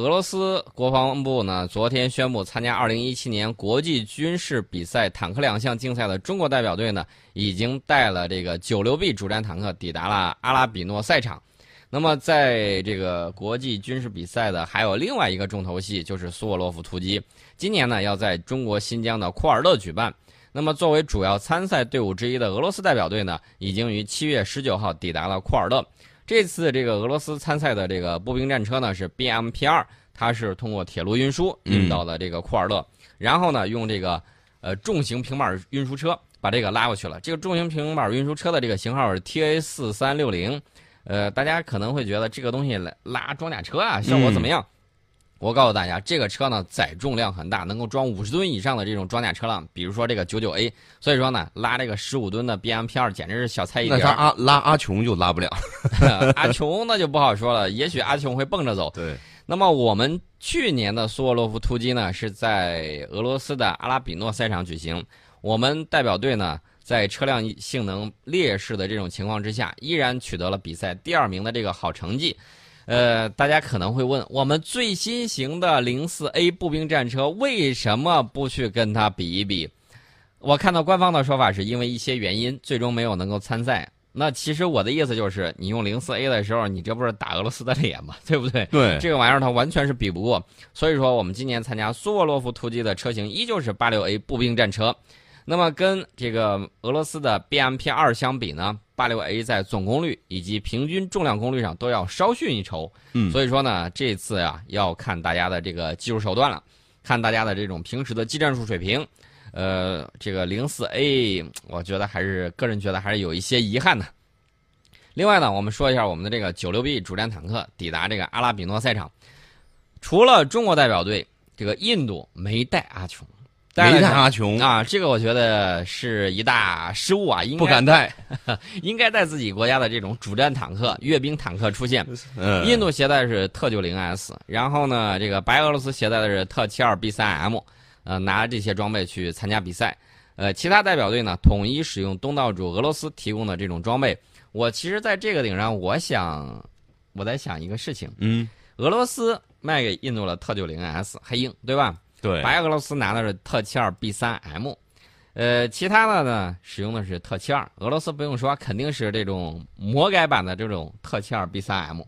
俄罗斯国防部呢，昨天宣布，参加2017年国际军事比赛坦克两项竞赛的中国代表队呢，已经带了这个九六 B 主战坦克抵达了阿拉比诺赛场。那么，在这个国际军事比赛的还有另外一个重头戏，就是苏沃洛夫突击。今年呢，要在中国新疆的库尔勒举办。那么，作为主要参赛队伍之一的俄罗斯代表队呢，已经于七月十九号抵达了库尔勒。这次这个俄罗斯参赛的这个步兵战车呢是 BMP 二，它是通过铁路运输运到了这个库尔勒，然后呢用这个呃重型平板运输车把这个拉过去了。这个重型平板运输车的这个型号是 TA 四三六零，呃，大家可能会觉得这个东西拉装甲车啊效果怎么样？我告诉大家，这个车呢载重量很大，能够装五十吨以上的这种装甲车辆，比如说这个九九 A。所以说呢，拉这个十五吨的 BMP 二简直是小菜一碟。那阿拉阿琼就拉不了，阿琼那就不好说了，也许阿琼会蹦着走。对。那么我们去年的苏沃洛夫突击呢，是在俄罗斯的阿拉比诺赛场举行。我们代表队呢，在车辆性能劣势的这种情况之下，依然取得了比赛第二名的这个好成绩。呃，大家可能会问，我们最新型的零四 A 步兵战车为什么不去跟它比一比？我看到官方的说法是因为一些原因，最终没有能够参赛。那其实我的意思就是，你用零四 A 的时候，你这不是打俄罗斯的脸吗？对不对？对，这个玩意儿它完全是比不过。所以说，我们今年参加苏沃洛夫突击的车型依旧是八六 A 步兵战车。那么跟这个俄罗斯的 BMP 二相比呢，八六 A 在总功率以及平均重量功率上都要稍逊一筹。嗯，所以说呢，这次啊要看大家的这个技术手段了，看大家的这种平时的技战术水平。呃，这个零四 A，我觉得还是个人觉得还是有一些遗憾的。另外呢，我们说一下我们的这个九六 B 主战坦克抵达这个阿拉比诺赛场，除了中国代表队，这个印度没带阿琼。没带阿琼啊，这个我觉得是一大失误啊，应该不敢带，应该带自己国家的这种主战坦克、阅兵坦克出现。印度携带是特九零 S，然后呢，这个白俄罗斯携带的是特七二 B 三 M，呃，拿这些装备去参加比赛。呃，其他代表队呢，统一使用东道主俄罗斯提供的这种装备。我其实在这个顶上，我想，我在想一个事情，嗯，俄罗斯卖给印度了特九零 S 黑鹰，对吧？对，白俄罗斯拿的是特七二 B 三 M，呃，其他的呢使用的是特七二。俄罗斯不用说，肯定是这种魔改版的这种特七二 B 三 M。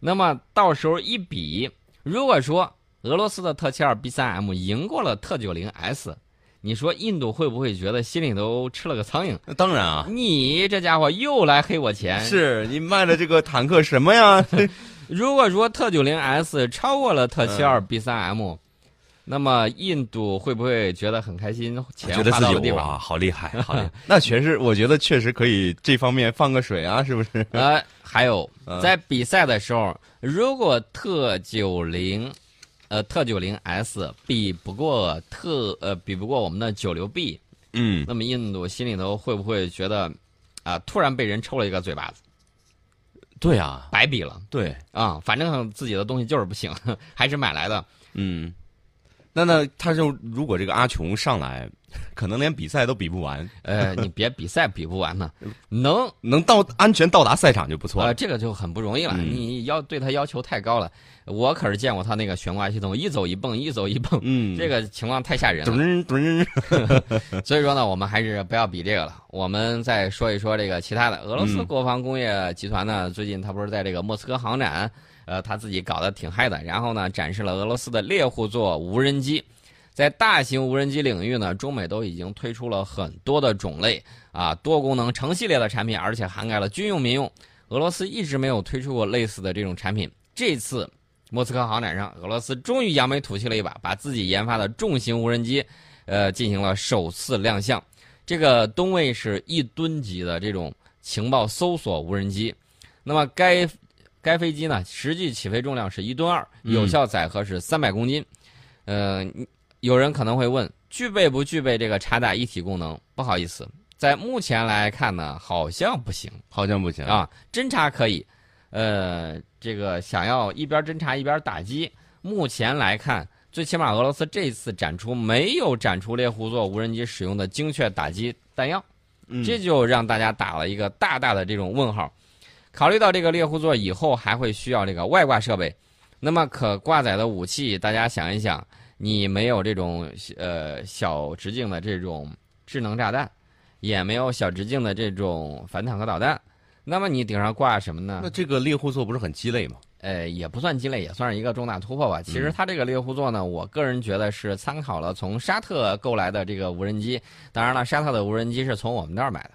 那么到时候一比，如果说俄罗斯的特七二 B 三 M 赢过了特九零 S，你说印度会不会觉得心里头吃了个苍蝇？那当然啊，你这家伙又来黑我钱。是你卖的这个坦克什么呀？如果说特九零 S 超过了特七二 B 三 M。那么印度会不会觉得很开心？觉得自己哇，好厉害，好厉害！那确实，我觉得确实可以这方面放个水啊，是不是？呃，还有在比赛的时候，如果特九零，呃，特九零 S 比不过特呃比不过我们的九六 B，嗯，那么印度心里头会不会觉得啊，突然被人抽了一个嘴巴子？对啊，白比了。对啊，反正自己的东西就是不行，还是买来的。嗯。那那他就如果这个阿琼上来，可能连比赛都比不完。呃，你别比赛比不完呢，能能到安全到达赛场就不错了。这个就很不容易了。你要对他要求太高了，我可是见过他那个悬挂系统，一走一蹦，一走一蹦，嗯，这个情况太吓人了。所以说呢，我们还是不要比这个了。我们再说一说这个其他的。俄罗斯国防工业集团呢，最近他不是在这个莫斯科航展。呃，他自己搞得挺嗨的，然后呢，展示了俄罗斯的猎户座无人机。在大型无人机领域呢，中美都已经推出了很多的种类啊，多功能成系列的产品，而且涵盖了军用、民用。俄罗斯一直没有推出过类似的这种产品。这次莫斯科航展上，俄罗斯终于扬眉吐气了一把，把自己研发的重型无人机，呃，进行了首次亮相。这个东卫是一吨级的这种情报搜索无人机。那么该。该飞机呢，实际起飞重量是一吨二，有效载荷是三百公斤。呃，有人可能会问，具备不具备这个插打一体功能？不好意思，在目前来看呢，好像不行，好像不行啊。侦察可以，呃，这个想要一边侦察一边打击，目前来看，最起码俄罗斯这次展出没有展出猎户座无人机使用的精确打击弹药，这就让大家打了一个大大的这种问号。考虑到这个猎户座以后还会需要这个外挂设备，那么可挂载的武器，大家想一想，你没有这种呃小直径的这种智能炸弹，也没有小直径的这种反坦克导弹，那么你顶上挂什么呢？那这个猎户座不是很鸡肋吗？呃，也不算鸡肋，也算是一个重大突破吧。其实它这个猎户座呢，我个人觉得是参考了从沙特购来的这个无人机。当然了，沙特的无人机是从我们那儿买的。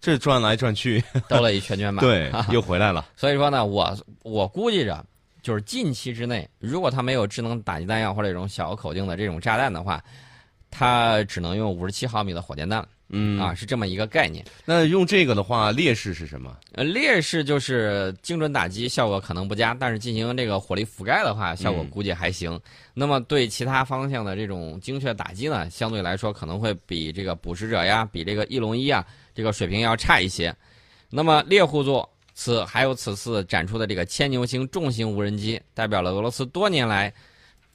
这转来转去，兜了一圈圈吧。对，又回来了。所以说呢，我我估计着，就是近期之内，如果他没有智能打击弹药或者这种小口径的这种炸弹的话，他只能用五十七毫米的火箭弹。嗯啊，是这么一个概念。那用这个的话，劣势是什么？呃，劣势就是精准打击效果可能不佳，但是进行这个火力覆盖的话，效果估计还行。那么对其他方向的这种精确打击呢，相对来说可能会比这个捕食者呀，比这个翼龙一啊，这个水平要差一些。那么猎户座此还有此次展出的这个牵牛星重型无人机，代表了俄罗斯多年来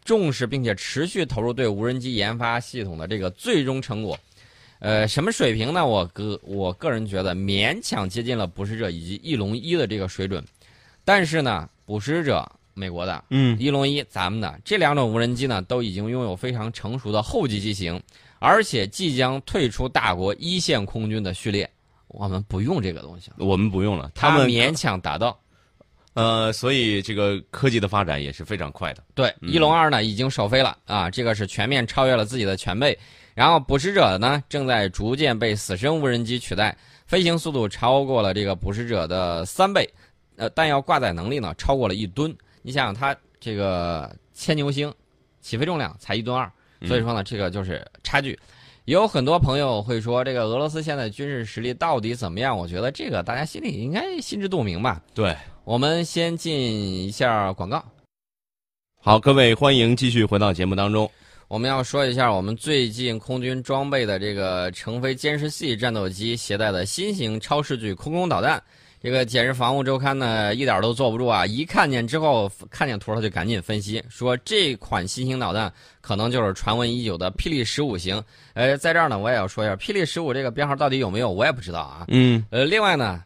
重视并且持续投入对无人机研发系统的这个最终成果。呃，什么水平呢？我个我个人觉得勉强接近了捕食者以及翼龙一的这个水准，但是呢，捕食者美国的，嗯，翼龙一咱们的这两种无人机呢，都已经拥有非常成熟的后继机型，而且即将退出大国一线空军的序列，我们不用这个东西了，我们不用了，他们勉强达到。呃，所以这个科技的发展也是非常快的。对，翼龙二呢已经首飞了啊，这个是全面超越了自己的前辈。然后捕食者呢正在逐渐被死神无人机取代，飞行速度超过了这个捕食者的三倍，呃，弹药挂载能力呢超过了一吨。你想想它这个牵牛星，起飞重量才一吨二，所以说呢这个就是差距。有很多朋友会说，这个俄罗斯现在军事实力到底怎么样？我觉得这个大家心里应该心知肚明吧。对，我们先进一下广告。好，各位欢迎继续回到节目当中。我们要说一下我们最近空军装备的这个成飞歼十 C 战斗机携带的新型超视距空空导弹。这个《简日防务周刊》呢一点都坐不住啊！一看见之后，看见图他就赶紧分析，说这款新型导弹可能就是传闻已久的霹雳十五型。呃，在这儿呢，我也要说一下，霹雳十五这个编号到底有没有，我也不知道啊。嗯。呃，另外呢，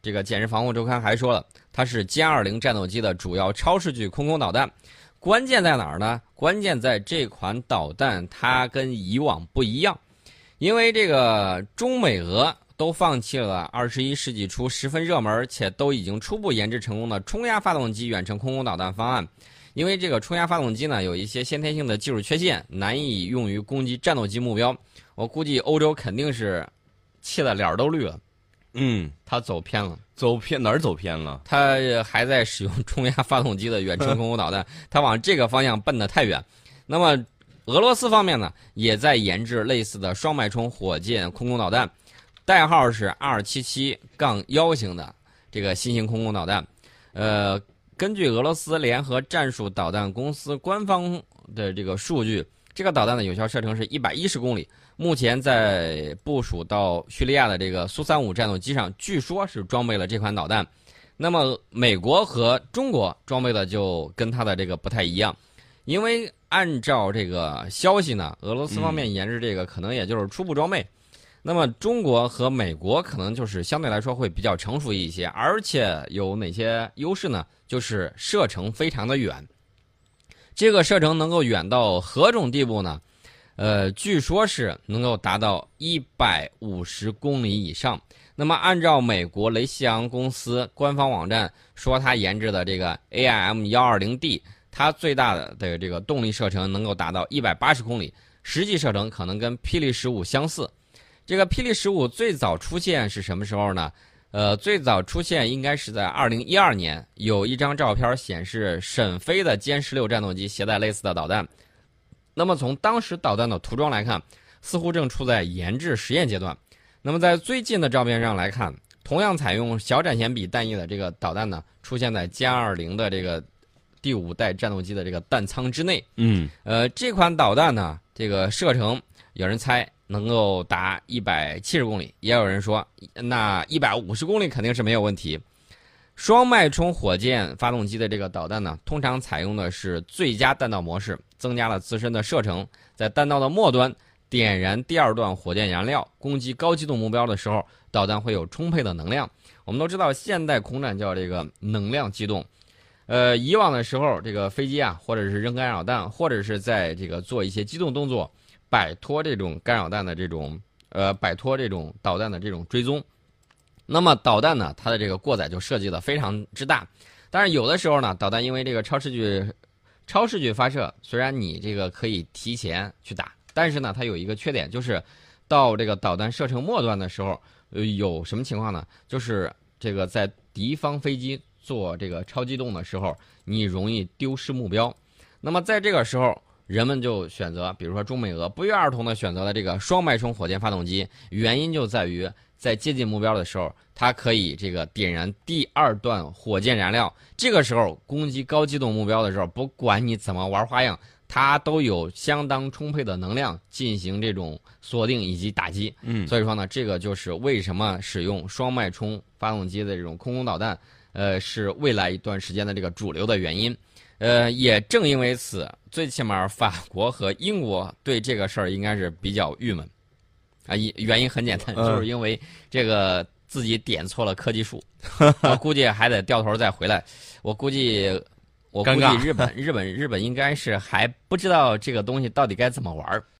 这个《简日防务周刊》还说了，它是歼二零战斗机的主要超视距空空导弹。关键在哪儿呢？关键在这款导弹它跟以往不一样，因为这个中美俄都放弃了二十一世纪初十分热门且都已经初步研制成功的冲压发动机远程空空导弹方案。因为这个冲压发动机呢有一些先天性的技术缺陷，难以用于攻击战斗机目标。我估计欧洲肯定是气得脸都绿了。嗯，他走偏了，走偏哪儿走偏了？他还在使用冲压发动机的远程空空导弹，他往这个方向奔得太远。那么，俄罗斯方面呢，也在研制类似的双脉冲火箭空空导弹，代号是二七七杠幺型的这个新型空空导弹。呃，根据俄罗斯联合战术导弹公司官方的这个数据，这个导弹的有效射程是一百一十公里。目前在部署到叙利亚的这个苏三五战斗机上，据说是装备了这款导弹。那么美国和中国装备的就跟它的这个不太一样，因为按照这个消息呢，俄罗斯方面研制这个可能也就是初步装备。那么中国和美国可能就是相对来说会比较成熟一些，而且有哪些优势呢？就是射程非常的远。这个射程能够远到何种地步呢？呃，据说是能够达到一百五十公里以上。那么，按照美国雷西昂公司官方网站说，它研制的这个 AIM 幺二零 D，它最大的的这个动力射程能够达到一百八十公里，实际射程可能跟霹雳十五相似。这个霹雳十五最早出现是什么时候呢？呃，最早出现应该是在二零一二年，有一张照片显示沈飞的歼十六战斗机携带类似的导弹。那么从当时导弹的涂装来看，似乎正处在研制实验阶段。那么在最近的照片上来看，同样采用小展弦比弹翼的这个导弹呢，出现在歼二零的这个第五代战斗机的这个弹舱之内。嗯，呃，这款导弹呢，这个射程有人猜能够达一百七十公里，也有人说那一百五十公里肯定是没有问题。双脉冲火箭发动机的这个导弹呢，通常采用的是最佳弹道模式，增加了自身的射程，在弹道的末端点燃第二段火箭燃料，攻击高机动目标的时候，导弹会有充沛的能量。我们都知道，现代空战叫这个能量机动。呃，以往的时候，这个飞机啊，或者是扔干扰弹，或者是在这个做一些机动动作，摆脱这种干扰弹的这种呃，摆脱这种导弹的这种追踪。那么导弹呢，它的这个过载就设计的非常之大。但是有的时候呢，导弹因为这个超视距超视距发射，虽然你这个可以提前去打，但是呢，它有一个缺点，就是到这个导弹射程末端的时候，呃，有什么情况呢？就是这个在敌方飞机做这个超机动的时候，你容易丢失目标。那么在这个时候，人们就选择，比如说中美俄不约而同的选择了这个双脉冲火箭发动机，原因就在于在接近目标的时候，它可以这个点燃第二段火箭燃料。这个时候攻击高机动目标的时候，不管你怎么玩花样，它都有相当充沛的能量进行这种锁定以及打击。嗯，所以说呢，这个就是为什么使用双脉冲发动机的这种空空导弹，呃，是未来一段时间的这个主流的原因。呃，也正因为此，最起码法国和英国对这个事儿应该是比较郁闷，啊，原原因很简单，就是因为这个自己点错了科技树，我估计还得掉头再回来。我估计，我估计日本日本日本应该是还不知道这个东西到底该怎么玩儿。